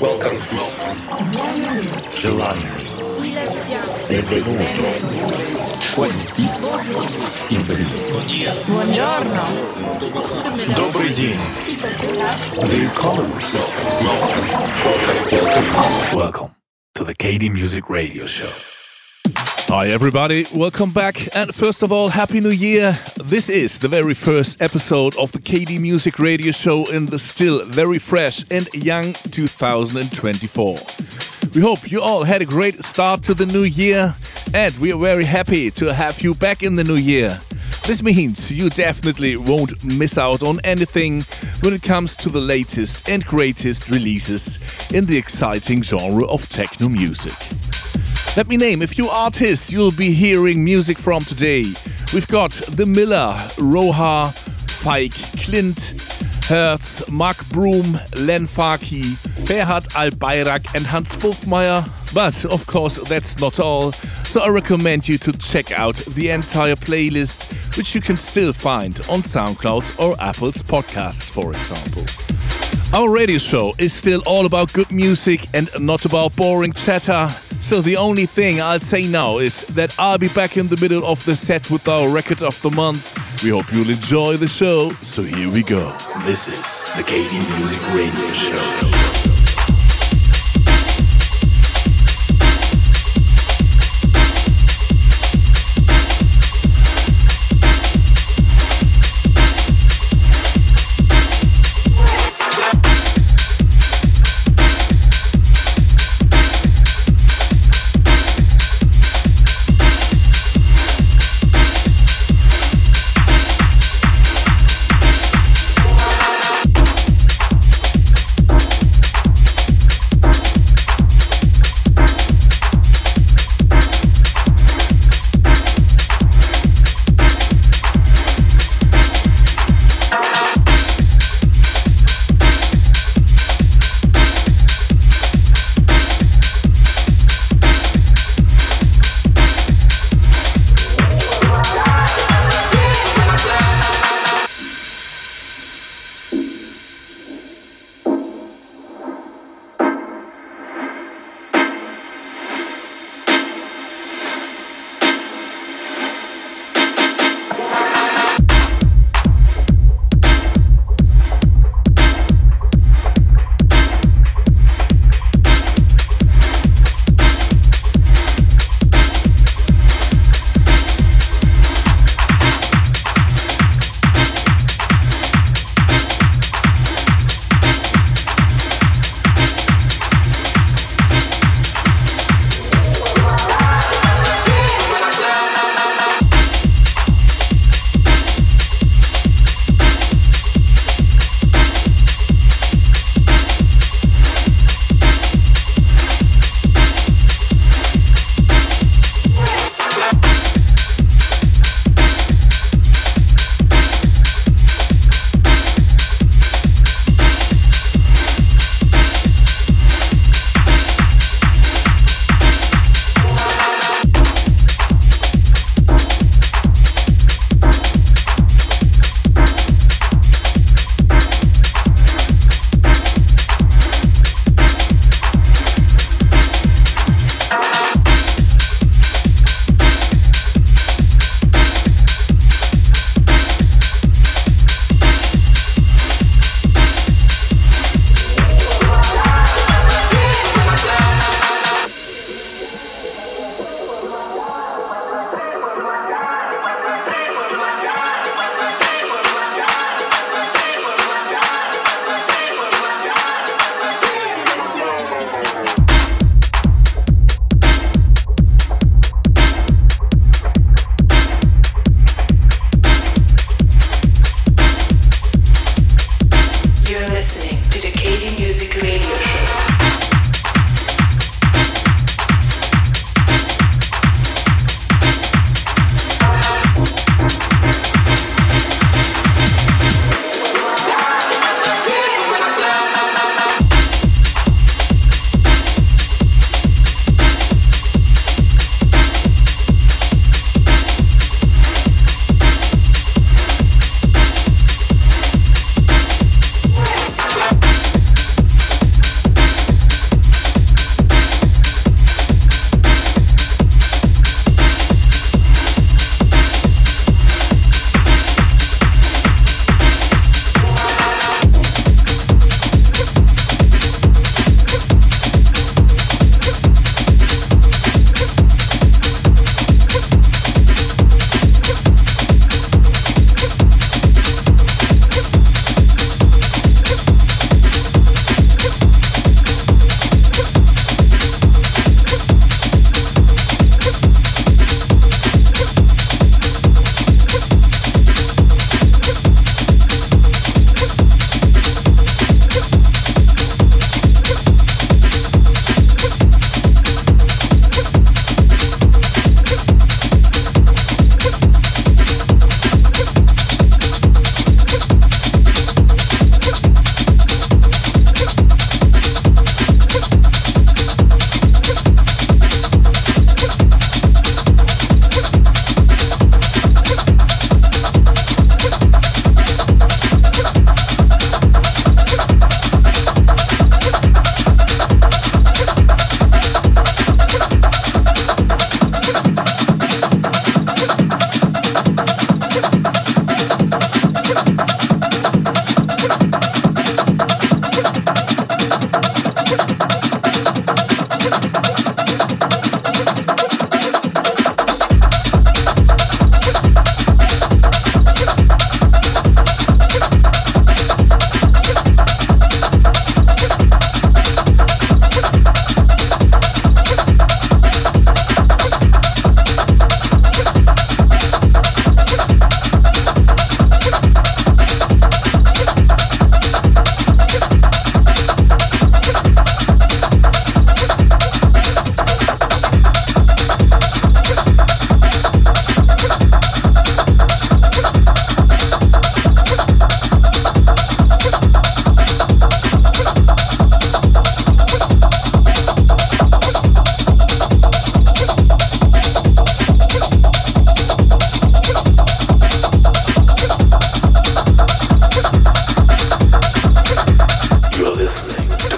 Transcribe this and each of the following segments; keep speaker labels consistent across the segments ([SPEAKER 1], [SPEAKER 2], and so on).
[SPEAKER 1] Welcome.
[SPEAKER 2] July. Benvenuto. 20. Benvenuto.
[SPEAKER 3] Buongiorno.
[SPEAKER 4] Добрый день.
[SPEAKER 2] Willkommen.
[SPEAKER 4] Welcome to the KD Music Radio Show.
[SPEAKER 5] Hi, everybody. Welcome back. And first of all, Happy New Year. This is the very first episode of the KD Music Radio Show in the still very fresh and young 2024. We hope you all had a great start to the new year, and we are very happy to have you back in the new year. This means you definitely won't miss out on anything when it comes to the latest and greatest releases in the exciting genre of techno music. Let me name a few artists you'll be hearing music from today. We've got The Miller, Rohar, FAÏG, Klint, Hertz, Mark Broom, Len Faki, Ferhat Albayrak, and Hans Bouffmyhre. But of course, that's not all. So I recommend you to check out the entire playlist, which you can still find on SoundCloud or Apple's podcasts, for example. Our radio show is still all about good music and not about boring chatter. So the only thing I'll say now is that I'll be back in the middle of the set with our record of the month. We hope you'll enjoy the show. So here we go.
[SPEAKER 4] This is the KD Music Radio Show.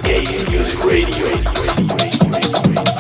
[SPEAKER 4] KD Music Radio.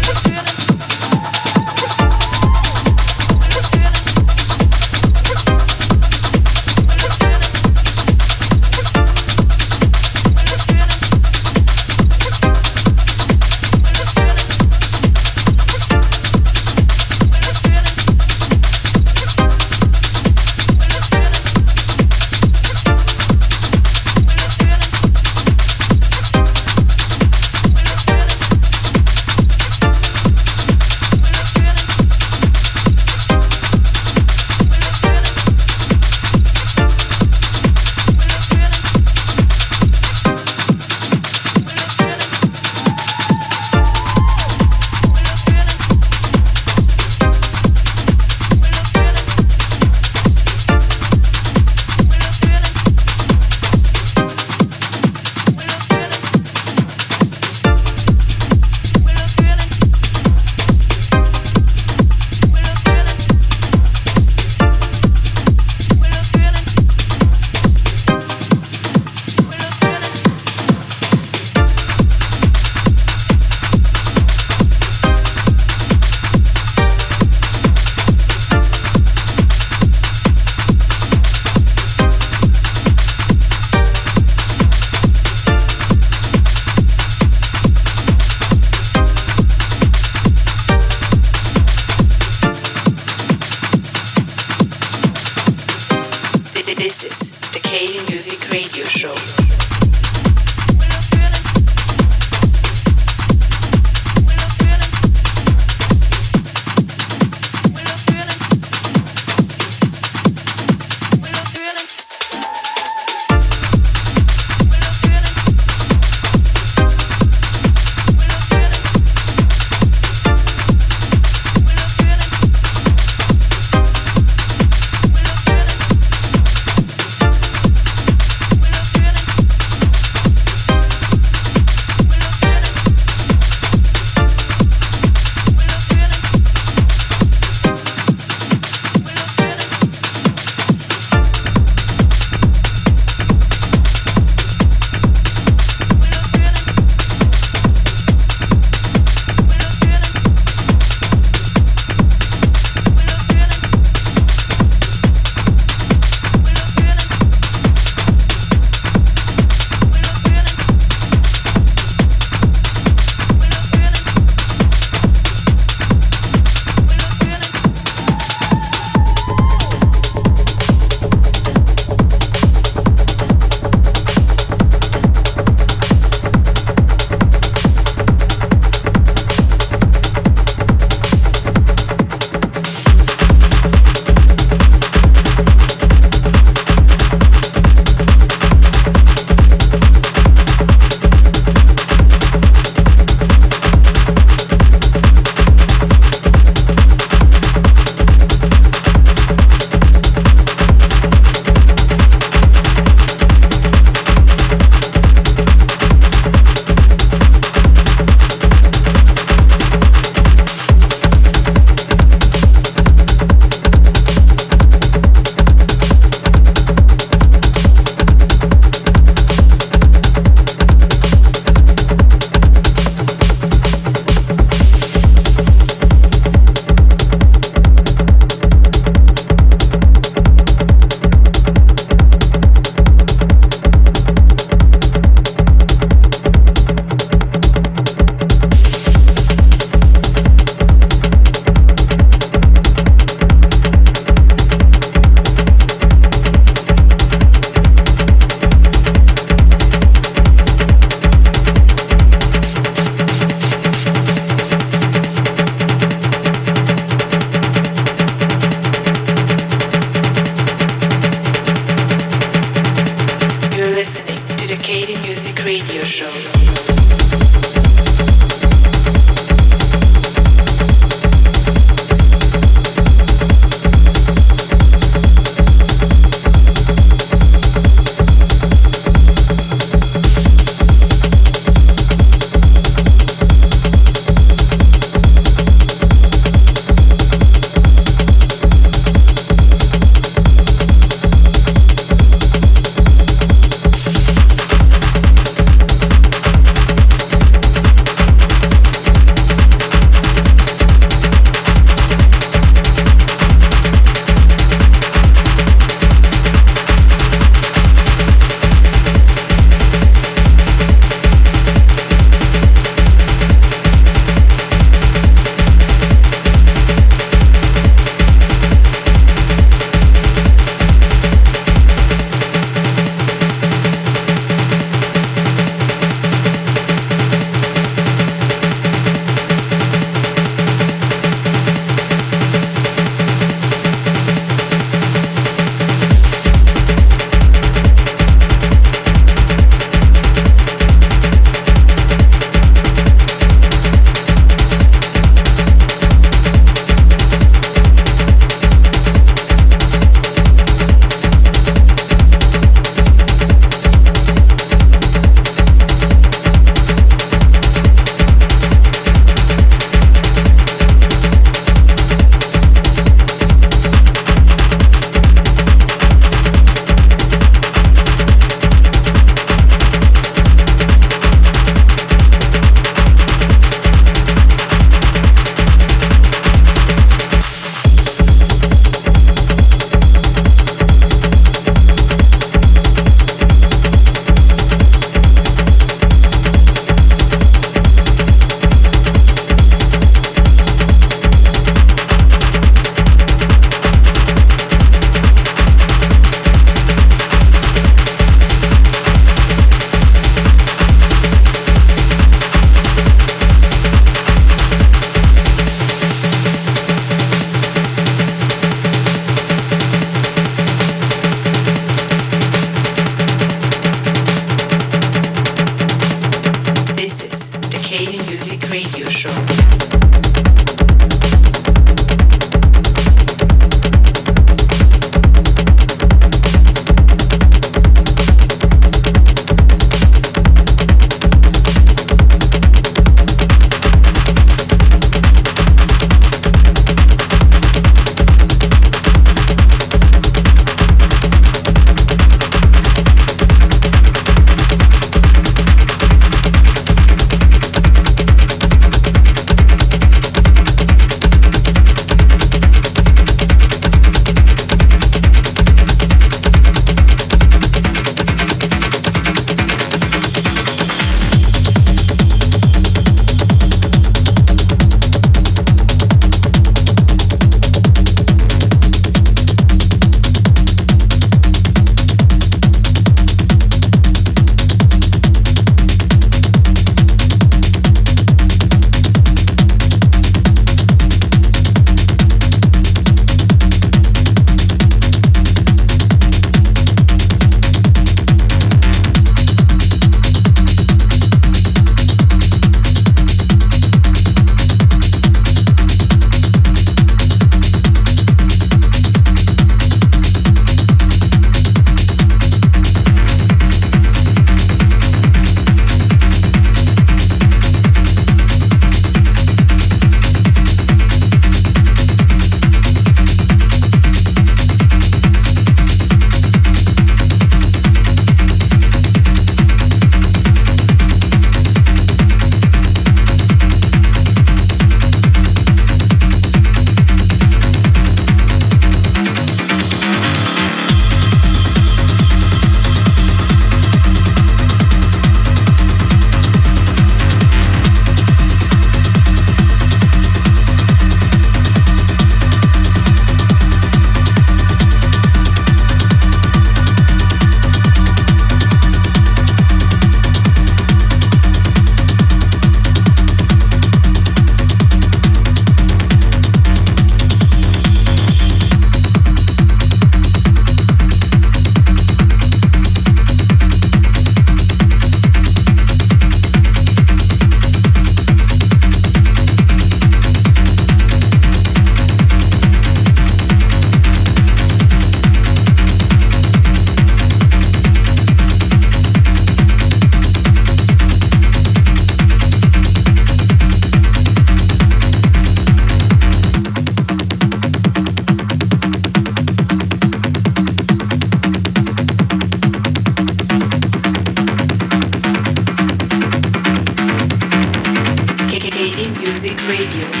[SPEAKER 1] Radio.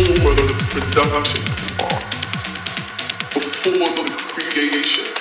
[SPEAKER 1] Before the
[SPEAKER 4] production before the creation.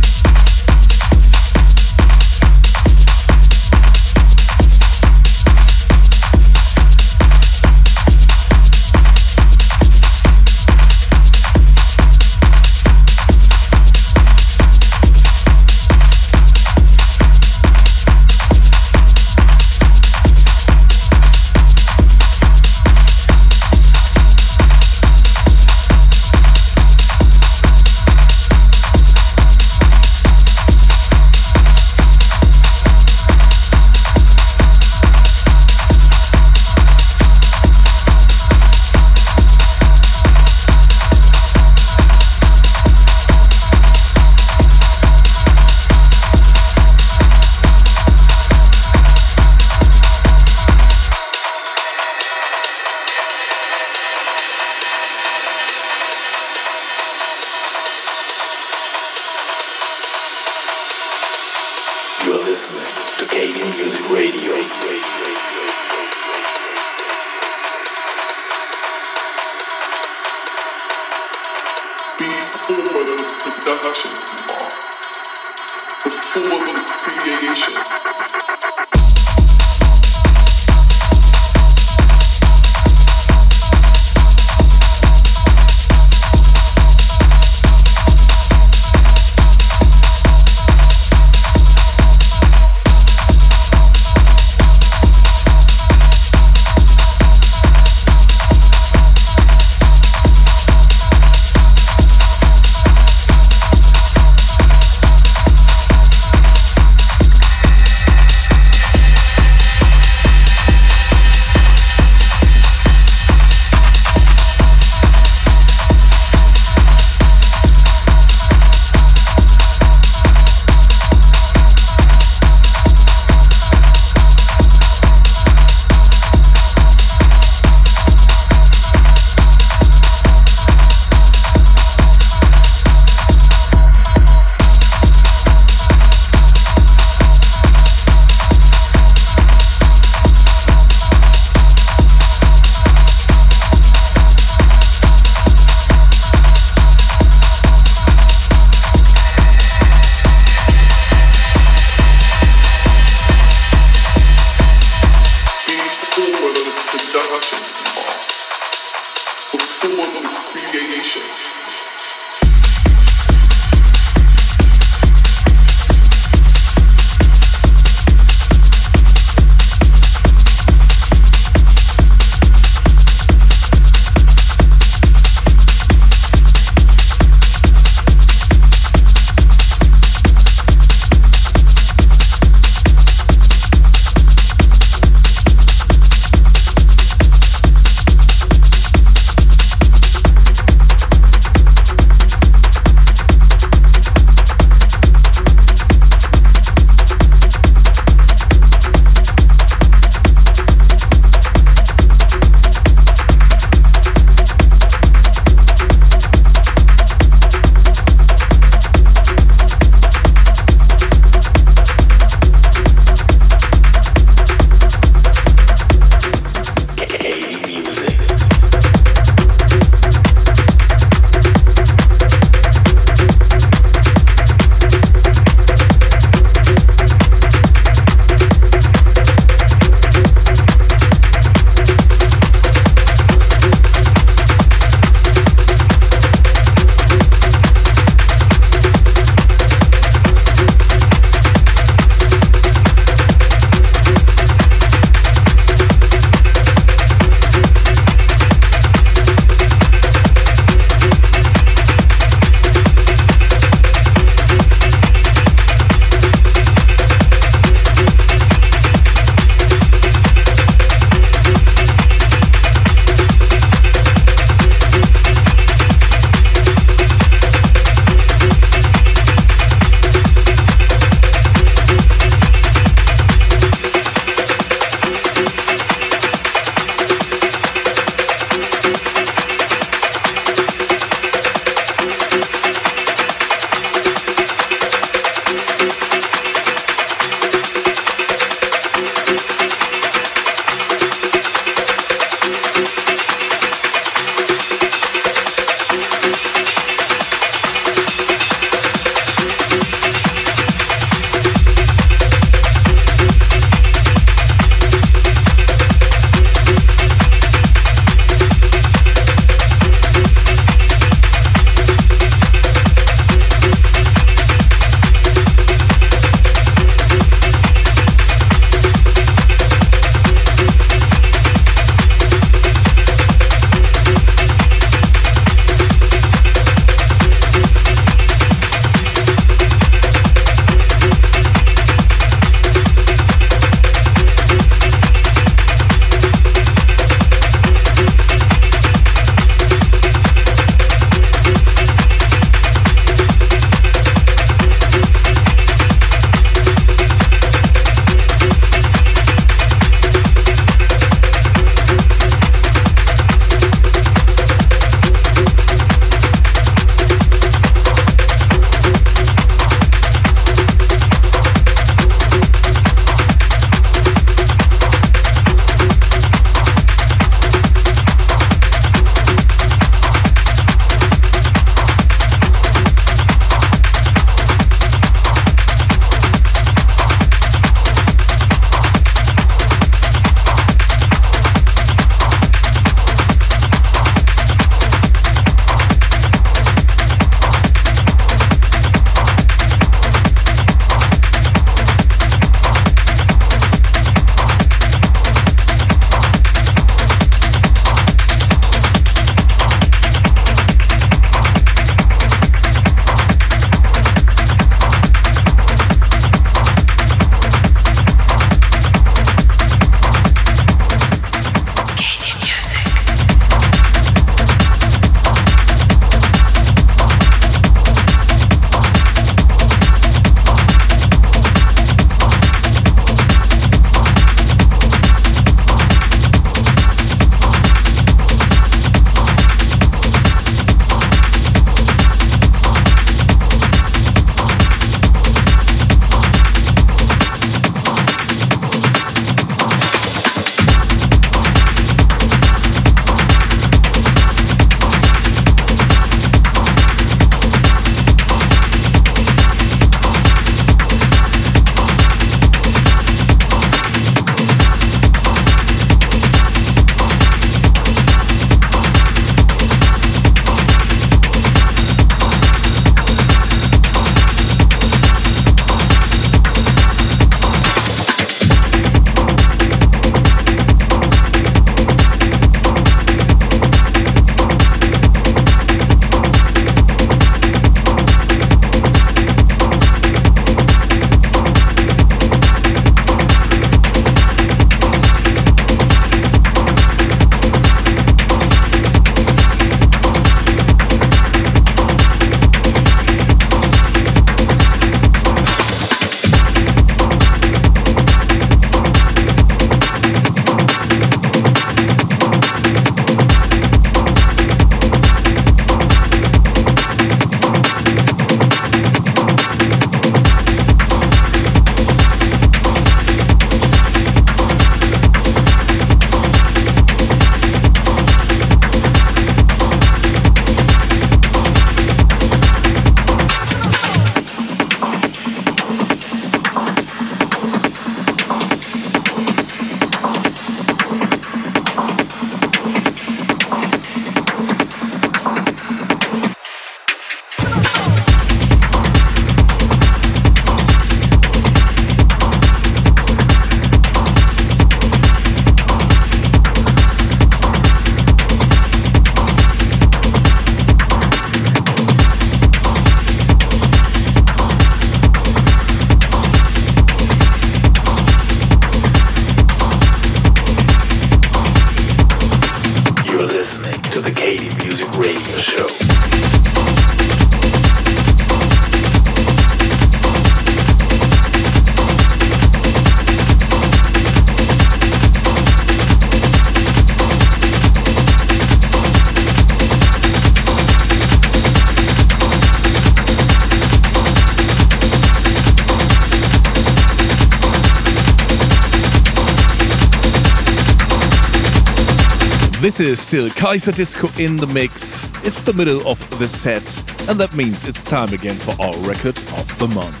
[SPEAKER 5] This is still Kaiserdisco in the mix. It's the middle of the set, and that means it's time again for our record of the month.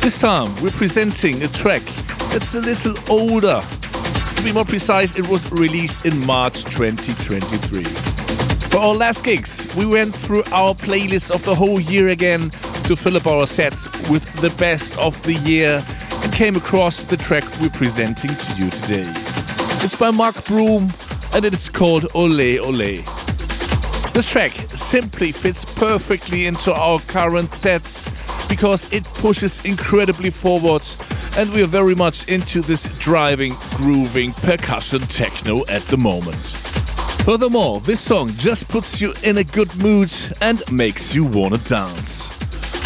[SPEAKER 5] This time we're presenting a track that's a little older. To be more precise, it was released in March 2023. For our last gigs, we went through our playlist of the whole year again to fill up our sets with the best of the year and came across the track we're presenting to you today. It's by Mark Broom and it's called Ole Ole. This track simply fits perfectly into our current sets because it pushes incredibly forward and we are very much into this driving, grooving percussion techno at the moment. Furthermore, this song just puts you in a good mood and makes you wanna dance.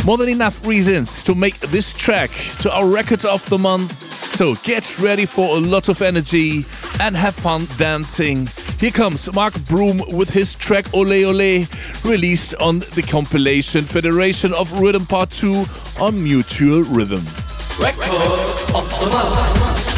[SPEAKER 5] More than enough reasons to make this track to our record of the month so get ready for a lot of energy and have fun dancing. Here comes Mark Broom with his track Ole Ole, released on the compilation Federation of Rhythm Part 2 on Mutual Rytm.
[SPEAKER 3] Record of the month.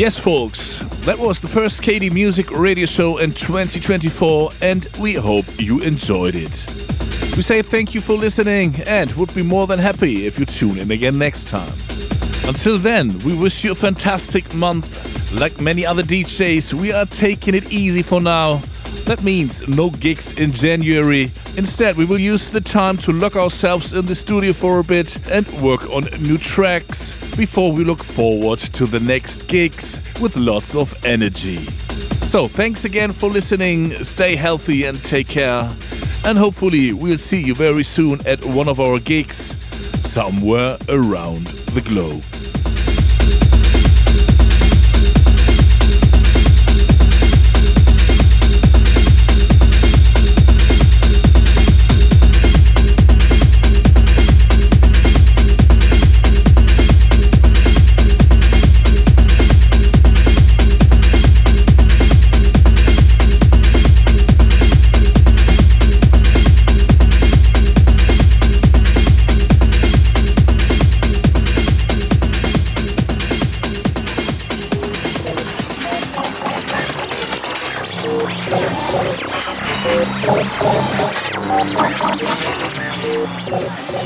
[SPEAKER 5] Yes, folks, that was the first KD Music radio show in 2024, and we hope you enjoyed it. We say thank you for listening and would be more than happy if you tune in again next time. Until then, we wish you a fantastic month. Like many other DJs, we are taking it easy for now. That means no gigs in January. Instead, we will use the time to lock ourselves in the studio for a bit and work on new tracks before we look forward to the next gigs with lots of energy. So, thanks again for listening. Stay healthy and take care. And hopefully, we'll see you very soon at one of our gigs somewhere around the globe.